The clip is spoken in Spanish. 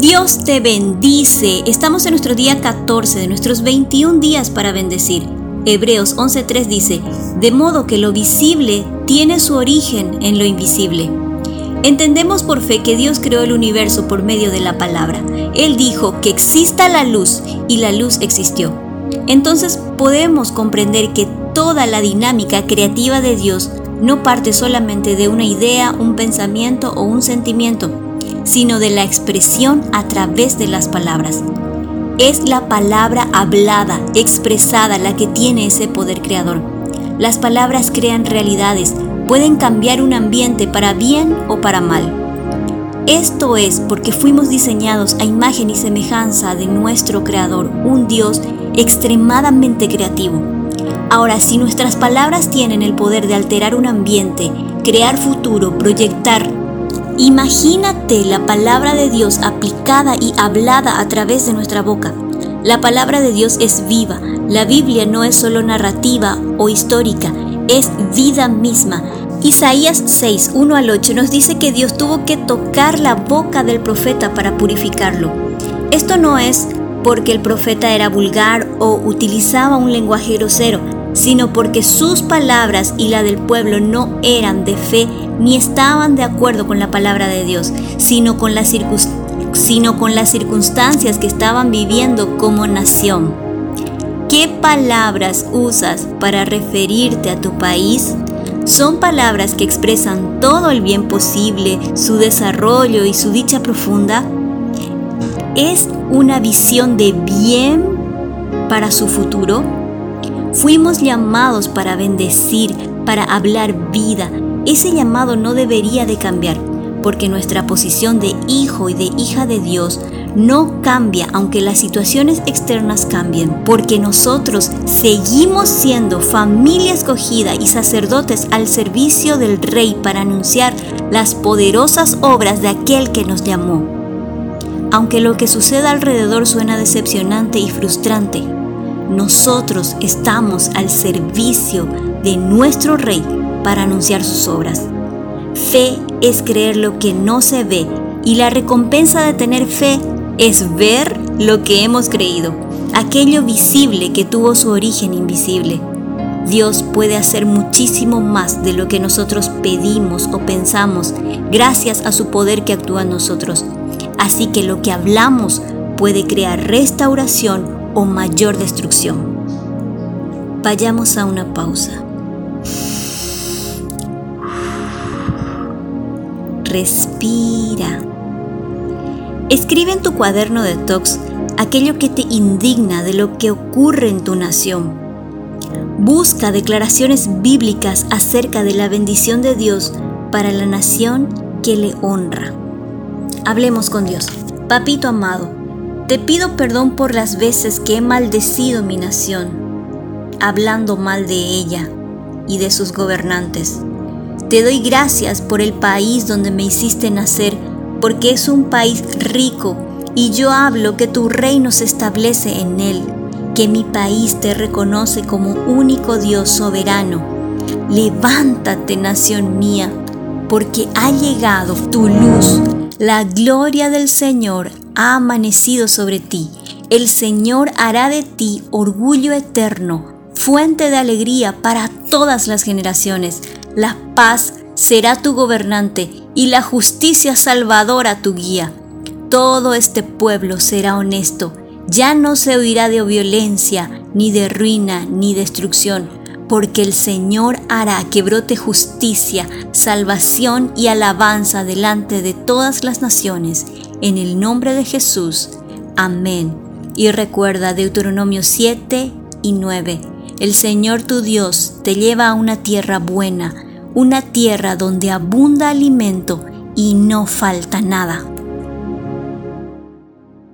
Dios te bendice. Estamos en nuestro día 14 de nuestros 21 días para bendecir. Hebreos 11.3 dice, de modo que lo visible tiene su origen en lo invisible. Entendemos por fe que Dios creó el universo por medio de la palabra. Él dijo que exista la luz y la luz existió. Entonces podemos comprender que toda la dinámica creativa de Dios no parte solamente de una idea, un pensamiento o un sentimiento, sino de la expresión a través de las palabras. Es la palabra hablada, expresada, la que tiene ese poder creador. Las palabras crean realidades, pueden cambiar un ambiente para bien o para mal. Esto es porque fuimos diseñados a imagen y semejanza de nuestro Creador, un Dios extremadamente creativo. Ahora, si nuestras palabras tienen el poder de alterar un ambiente, crear futuro, proyectar Imagínate la palabra de Dios aplicada y hablada a través de nuestra boca. La palabra de Dios es viva. La Biblia no es solo narrativa o histórica, es vida misma. Isaías 6, 1 al 8 nos dice que Dios tuvo que tocar la boca del profeta para purificarlo. Esto no es porque el profeta era vulgar o utilizaba un lenguaje grosero, sino porque sus palabras y la del pueblo no eran de fe ni estaban de acuerdo con la palabra de Dios, sino con, las sino con las circunstancias que estaban viviendo como nación. ¿Qué palabras usas para referirte a tu país? Son palabras que expresan todo el bien posible, su desarrollo y su dicha profunda. ¿Es una visión de bien para su futuro? Fuimos llamados para bendecir, para hablar vida, ese llamado no debería de cambiar, porque nuestra posición de hijo y de hija de Dios no cambia aunque las situaciones externas cambien, porque nosotros seguimos siendo familia escogida y sacerdotes al servicio del Rey para anunciar las poderosas obras de aquel que nos llamó. Aunque lo que sucede alrededor suena decepcionante y frustrante, nosotros estamos al servicio de nuestro Rey para anunciar sus obras. Fe es creer lo que no se ve y la recompensa de tener fe es ver lo que hemos creído, aquello visible que tuvo su origen invisible. Dios puede hacer muchísimo más de lo que nosotros pedimos o pensamos gracias a su poder que actúa en nosotros. Así que lo que hablamos puede crear restauración o mayor destrucción. Vayamos a una pausa. Respira. Escribe en tu cuaderno de tox aquello que te indigna de lo que ocurre en tu nación. Busca declaraciones bíblicas acerca de la bendición de Dios para la nación que le honra. Hablemos con Dios. Papito amado, te pido perdón por las veces que he maldecido mi nación, hablando mal de ella y de sus gobernantes. Te doy gracias por el país donde me hiciste nacer, porque es un país rico y yo hablo que tu reino se establece en él, que mi país te reconoce como único Dios soberano. Levántate, nación mía, porque ha llegado tu luz. La gloria del Señor ha amanecido sobre ti. El Señor hará de ti orgullo eterno, fuente de alegría para todas las generaciones. La paz será tu gobernante y la justicia salvadora tu guía. Todo este pueblo será honesto, ya no se oirá de violencia, ni de ruina, ni destrucción, porque el Señor hará que brote justicia, salvación y alabanza delante de todas las naciones. En el nombre de Jesús. Amén. Y recuerda Deuteronomio 7 y 9. El Señor tu Dios te lleva a una tierra buena, una tierra donde abunda alimento y no falta nada.